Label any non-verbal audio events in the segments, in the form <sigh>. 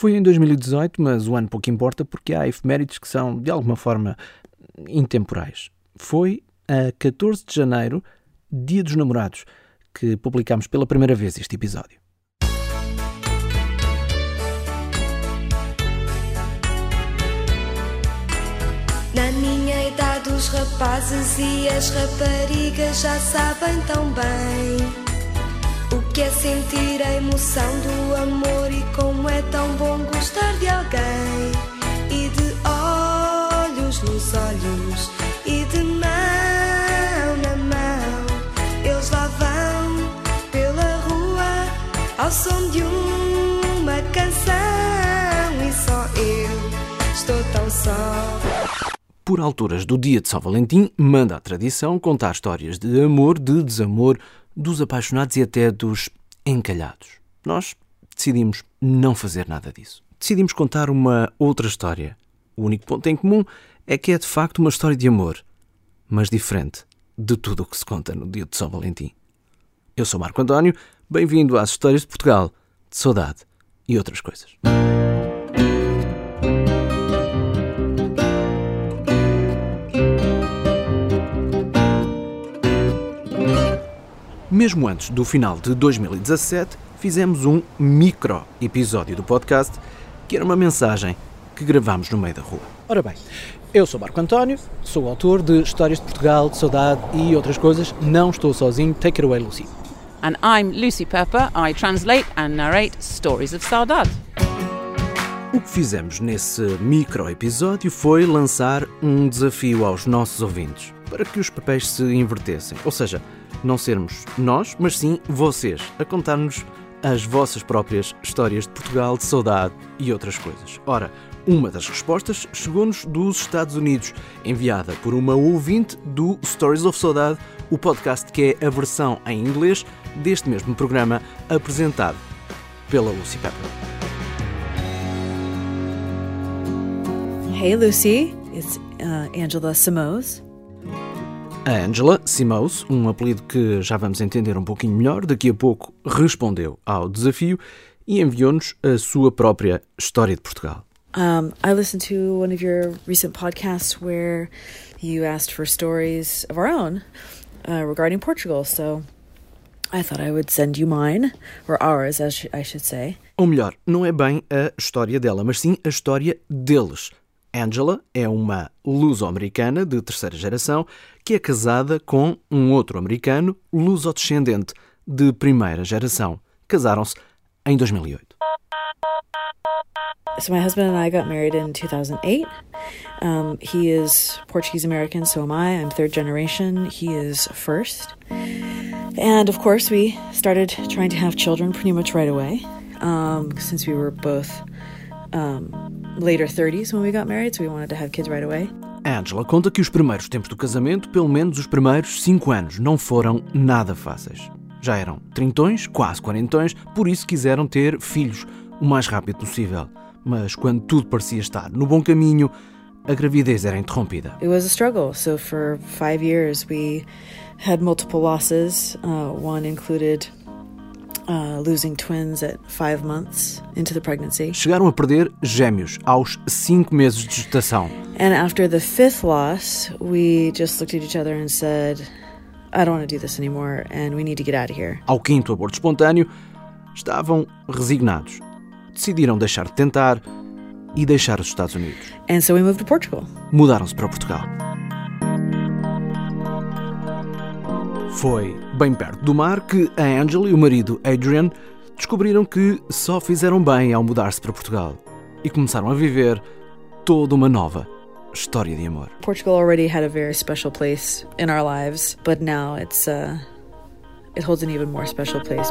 Foi em 2018, mas o ano pouco importa porque há efemérides que são, de alguma forma, intemporais. Foi a 14 de janeiro, Dia dos Namorados, que publicámos pela primeira vez este episódio. Na minha idade, os rapazes e as raparigas já sabem tão bem o que é sentir a emoção do amor e como é Por alturas do dia de São Valentim, manda a tradição contar histórias de amor, de desamor, dos apaixonados e até dos encalhados. Nós decidimos não fazer nada disso. Decidimos contar uma outra história. O único ponto em comum é que é de facto uma história de amor, mas diferente de tudo o que se conta no dia de São Valentim. Eu sou Marco António, bem-vindo às Histórias de Portugal, de saudade e outras coisas. Mesmo antes do final de 2017, fizemos um micro episódio do podcast que era uma mensagem que gravámos no meio da rua. Ora bem, eu sou Marco António, sou autor de Histórias de Portugal, de Saudade e outras coisas. Não estou sozinho. Take it away, Lucy. And I'm Lucy Pepper. I translate and narrate stories of saudade. O que fizemos nesse micro episódio foi lançar um desafio aos nossos ouvintes para que os papéis se invertessem. Ou seja, não sermos nós, mas sim vocês, a contar-nos as vossas próprias histórias de Portugal, de saudade e outras coisas. Ora, uma das respostas chegou-nos dos Estados Unidos, enviada por uma ouvinte do Stories of Saudade, o podcast que é a versão em inglês deste mesmo programa, apresentado pela Lucy Pepper. Hey, Lucy. It's uh, Angela Simoes. A Angela Simous, um apelido que já vamos entender um pouquinho melhor, daqui a pouco respondeu ao desafio e enviou-nos a sua própria história de Portugal. Um, I listened to one of your recent podcasts where you asked for stories of our own uh, regarding Portugal, so I thought I would send you mine, or ours, as I should say. Ou melhor, não é bem a história dela, mas sim a história deles. Angela é uma luso-americana de terceira geração que é casada com um outro americano luso-descendente de primeira geração. Casaram-se em 2008. So my husband and I got married in 2008. Um, he is Portuguese American, so am I. I'm third generation. He is first. And of course, we started trying to have children pretty much right away, um, since we were both um, later 30s when we got married, so we wanted to have kids right away. Angela conta que os primeiros tempos do casamento, pelo menos os primeiros cinco anos, não foram nada fáceis. Já eram trintões, quase quarentões, por isso quiseram ter filhos o mais rápido possível. Mas quando tudo parecia estar no bom caminho, a gravidez era interrompida. It was a struggle. So for five years, we had multiple losses. Uh, one included Chegaram a perder gêmeos aos cinco meses de gestação. And after the fifth loss, we just looked at each other and said, I don't want to do this anymore and we need to get out of here. Ao quinto aborto espontâneo, estavam resignados. Decidiram deixar de tentar e deixar os Estados Unidos. And so we moved to Portugal. Mudaram-se para Portugal. Foi bem perto do mar, que a Angela e o marido Adrian descobriram que só fizeram bem ao mudar-se para Portugal e começaram a viver toda uma nova história de amor. Portugal already had a very special place in our lives, but now it's uh, it holds an even more special place.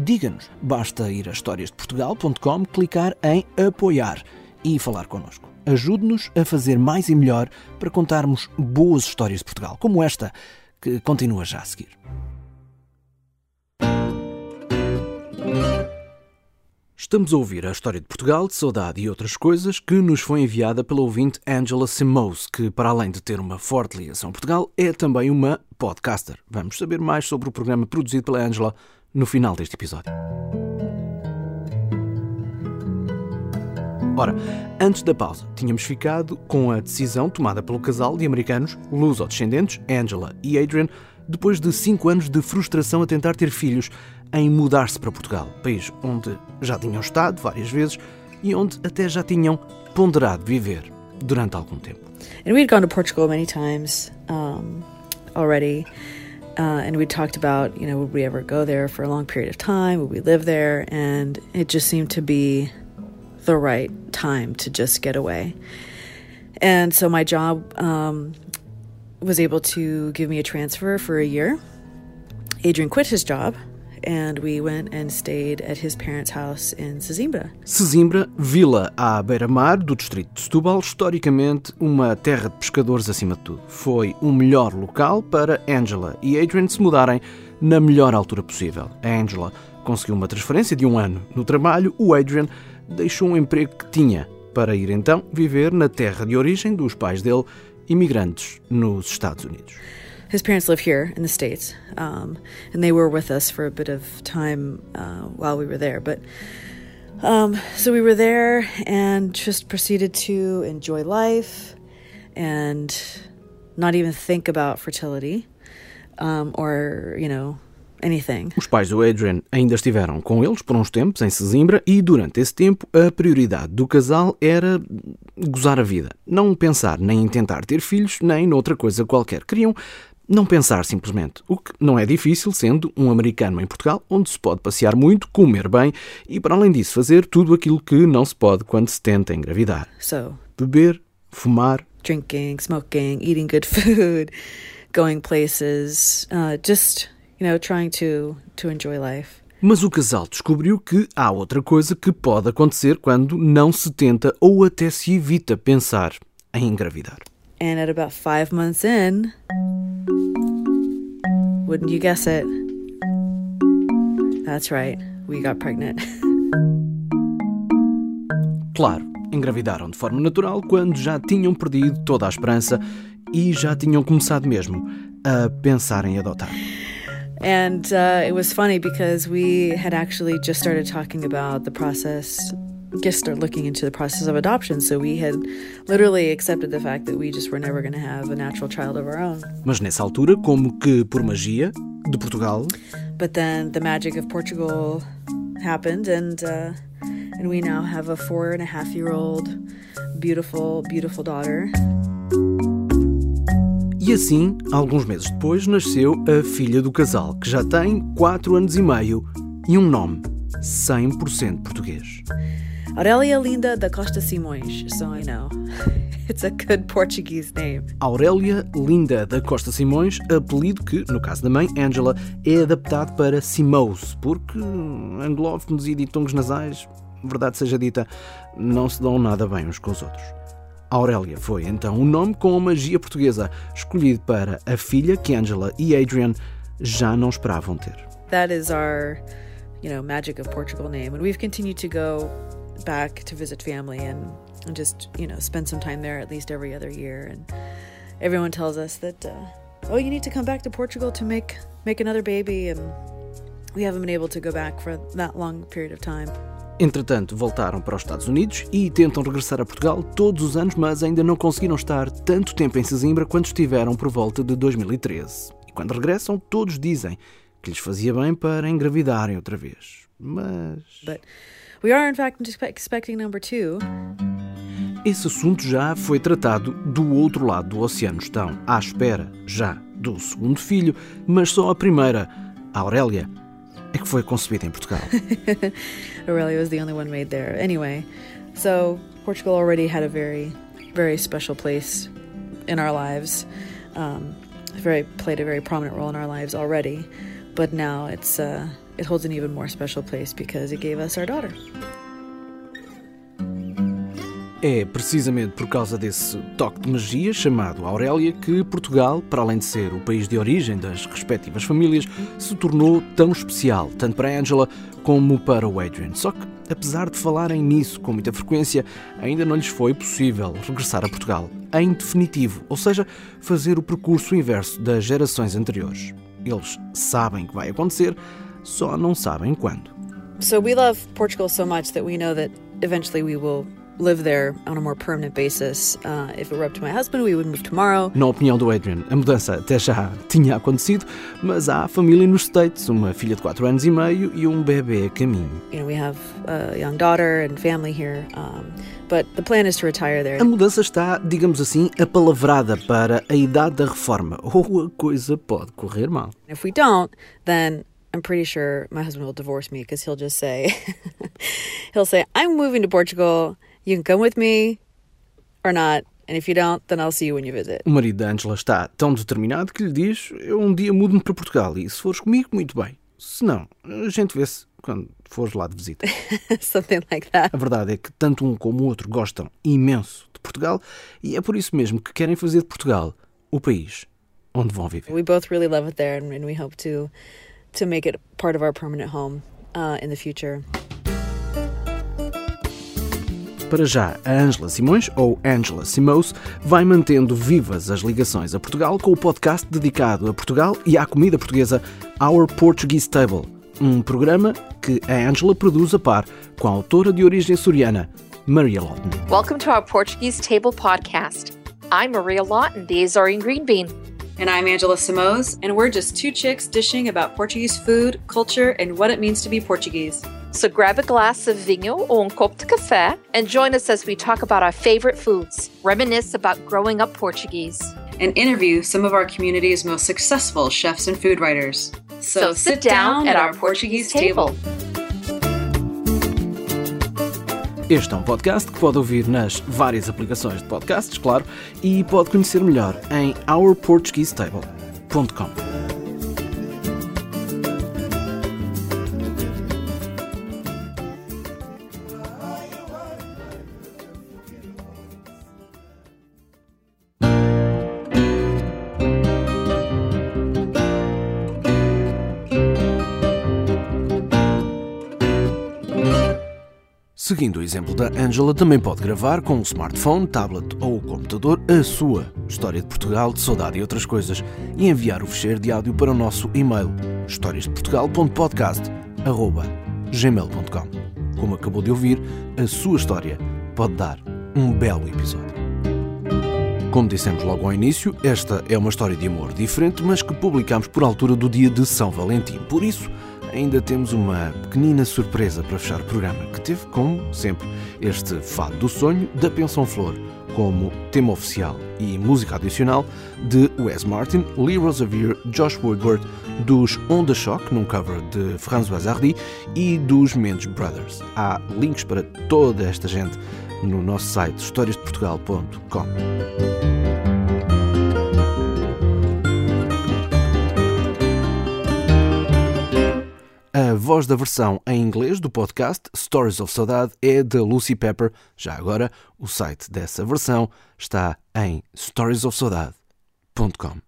diga-nos. Basta ir a historiasdeportugal.com, clicar em apoiar e falar connosco. Ajude-nos a fazer mais e melhor para contarmos boas histórias de Portugal, como esta, que continua já a seguir. Estamos a ouvir a história de Portugal, de saudade e outras coisas que nos foi enviada pela ouvinte Angela Simous, que, para além de ter uma forte ligação a Portugal, é também uma podcaster. Vamos saber mais sobre o programa produzido pela Angela no final deste episódio. Ora, antes da pausa, tínhamos ficado com a decisão tomada pelo casal de americanos luso-descendentes, Angela e Adrian, depois de cinco anos de frustração a tentar ter filhos, em mudar-se para Portugal, país onde já tinham estado várias vezes e onde até já tinham ponderado viver durante algum tempo. And we'd gone to Portugal many times um, already. Uh, and we talked about, you know, would we ever go there for a long period of time? Would we live there? And it just seemed to be the right time to just get away. And so my job um, was able to give me a transfer for a year. Adrian quit his job and we went and stayed at his parents' house in Sesimbra. Sesimbra, vila à beira-mar do distrito de Setúbal, historicamente uma terra de pescadores acima de tudo. Foi o melhor local para Angela e Adrian se mudarem na melhor altura possível. A Angela conseguiu uma transferência de um ano no trabalho, o Adrian deixou um emprego que tinha para ir então viver na terra de origem dos pais dele, imigrantes nos Estados Unidos. His parents live here in the states, um, and they were with us for a bit of time uh, while we were there. But um, so we were there and just proceeded to enjoy life and not even think about fertility um, or you know anything. Os pais do Adrian ainda estiveram com eles por uns tempos em Sesimbra e durante esse tempo a prioridade do casal era gozar a vida, não pensar nem em tentar ter filhos nem noutra coisa qualquer. Queriam não pensar simplesmente, o que não é difícil sendo um americano em Portugal, onde se pode passear muito, comer bem e, para além disso, fazer tudo aquilo que não se pode quando se tenta engravidar. So, Beber, fumar, drinking, smoking, eating good food, <laughs> going places, uh, just you know, trying to to enjoy life. Mas o casal descobriu que há outra coisa que pode acontecer quando não se tenta ou até se evita pensar em engravidar. And at about five months in, wouldn't you guess it? That's right, we got pregnant. <laughs> Claro, engravidaram de forma natural quando já tinham perdido toda a esperança e já tinham começado mesmo a pensar em adotar. and uh, it was funny because we had actually just started talking about the process, just started looking into the process of adoption. So we had literally accepted the fact that we just were never going to have a natural child of our own. Mas nessa altura, como que por magia de Portugal, But then the magic of Portugal happened, and uh, and we now have a four and a half year old, beautiful, beautiful daughter. E assim, alguns meses depois, nasceu a filha do casal, que já tem 4 anos e meio e um nome 100% português. Aurelia Linda da Costa Simões. So I know <laughs> it's a good Portuguese name. Aurélia Linda da Costa Simões, apelido que, no caso da mãe, Angela, é adaptado para Simous, porque anglófonos e ditongos nasais, verdade seja dita, não se dão nada bem uns com os outros. Aurélia foi então o nome com a magia portuguesa, escolhido para a filha que Angela e Adrian já não esperavam ter. That is our, you know, magic of Portugal name, and we've continued to go back to visit family and, and just you know spend some time there at least every other year. And everyone tells us that uh, oh, you need to come back to Portugal to make make another baby, and we haven't been able to go back for that long period of time. Entretanto, voltaram para os Estados Unidos e tentam regressar a Portugal todos os anos, mas ainda não conseguiram estar tanto tempo em Sesimbra quanto estiveram por volta de 2013. E quando regressam, todos dizem que lhes fazia bem para engravidarem outra vez. mas. But we are, in fact, expecting number two. Esse assunto já foi tratado do outro lado do oceano. Estão à espera já do segundo filho, mas só a primeira, a Aurélia, é que foi concebida em Portugal. <laughs> Aurelia was the only one made there. Anyway, so Portugal already had a very, very special place in our lives. Um, very played a very prominent role in our lives already, but now it's uh, it holds an even more special place because it gave us our daughter. É precisamente por causa desse toque de magia chamado Aurélia que Portugal, para além de ser o país de origem das respectivas famílias, se tornou tão especial, tanto para Angela como para o Adrian. Só que, apesar de falarem nisso com muita frequência, ainda não lhes foi possível regressar a Portugal em definitivo, ou seja, fazer o percurso inverso das gerações anteriores. Eles sabem que vai acontecer, só não sabem quando. So we love Portugal so much that we know that eventually we will live there on a more permanent basis. Uh, if it were up to my husband, we would move tomorrow. Na opinião do Adrian, a mudança até já tinha acontecido, mas há família nos States, uma filha de 4 anos e meio e um bebê a caminho. You know, we have a young daughter and family here. Um, but the plan is to retire there. A mudança está, digamos assim, apalavrada para a idade da reforma, ou a coisa pode correr mal. If we don't, then I'm pretty sure my husband will divorce me because he'll just say, <laughs> he'll say, I'm moving to Portugal. You can come with me or not. And if you don't, then I'll see you when you visit. O marido da Angela está tão determinado que lhe diz: Eu um dia mudo-me para Portugal e se fores comigo, muito bem. Se não, a gente vê-se quando fores lá de visita. <laughs> Something like that. A verdade é que tanto um como o outro gostam imenso de Portugal e é por isso mesmo que querem fazer de Portugal o país onde vão viver. We both really love it there and we hope to to make it part of our permanent home uh, in the future. Para já, a Angela Simões, ou Angela Simous, vai mantendo vivas as ligações a Portugal com o podcast dedicado a Portugal e à comida portuguesa Our Portuguese Table, um programa que a Angela produz a par com a autora de origem soriana, Maria Lawton. Welcome to our Portuguese Table podcast. I'm Maria Lawton, the Azorian Green Bean. And I'm Angela Simoes, and we're just two chicks dishing about Portuguese food, culture, and what it means to be Portuguese. So grab a glass of vinho or um copo de café and join us as we talk about our favorite foods, reminisce about growing up Portuguese, and interview some of our community's most successful chefs and food writers. So, so sit, down, down at our Portuguese table. Este é um podcast que pode ouvir nas várias aplicações de podcasts, claro, e pode conhecer melhor em ourportuguesetable.com. Seguindo o exemplo da Angela, também pode gravar com um smartphone, tablet ou computador a sua história de Portugal, de saudade e outras coisas e enviar o fecheiro de áudio para o nosso e-mail historiasdeportugal.podcast.gmail.com Como acabou de ouvir, a sua história pode dar um belo episódio. Como dissemos logo ao início, esta é uma história de amor diferente, mas que publicamos por altura do dia de São Valentim. Por isso, ainda temos uma pequenina surpresa para fechar o programa, que teve, como sempre, este Fado do Sonho da Pensão Flor como tema oficial e música adicional de Wes Martin, Lee Rosevere, Josh Woodward, dos On The Shock, num cover de François Hardy, e dos Mendes Brothers. Há links para toda esta gente no nosso site historiasdeportugal.com. voz da versão em inglês do podcast Stories of Saudade é da Lucy Pepper. Já agora, o site dessa versão está em storiesofsaudade.com.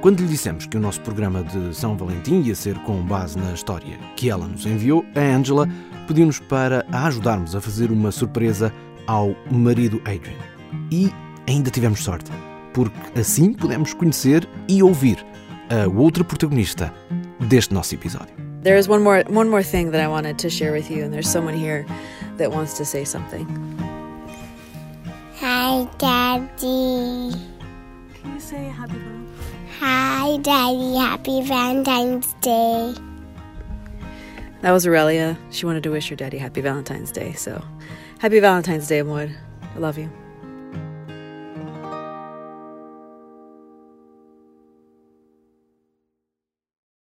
Quando lhe dissemos que o nosso programa de São Valentim ia ser com base na história que ela nos enviou, a Angela pediu-nos para a ajudarmos a fazer uma surpresa ao marido Adrian. E ainda tivemos sorte porque assim podemos conhecer e ouvir a outra protagonista deste nosso episódio. There's one more one more thing that I wanted to share with you and there's someone here that wants to say something. Hi Daddy. Can you say happy Hi, Daddy. Happy Valentine's Day. That was Aurelia. She wanted to wish her daddy happy Valentine's Day. So, happy Valentine's Day, Amor. I love you.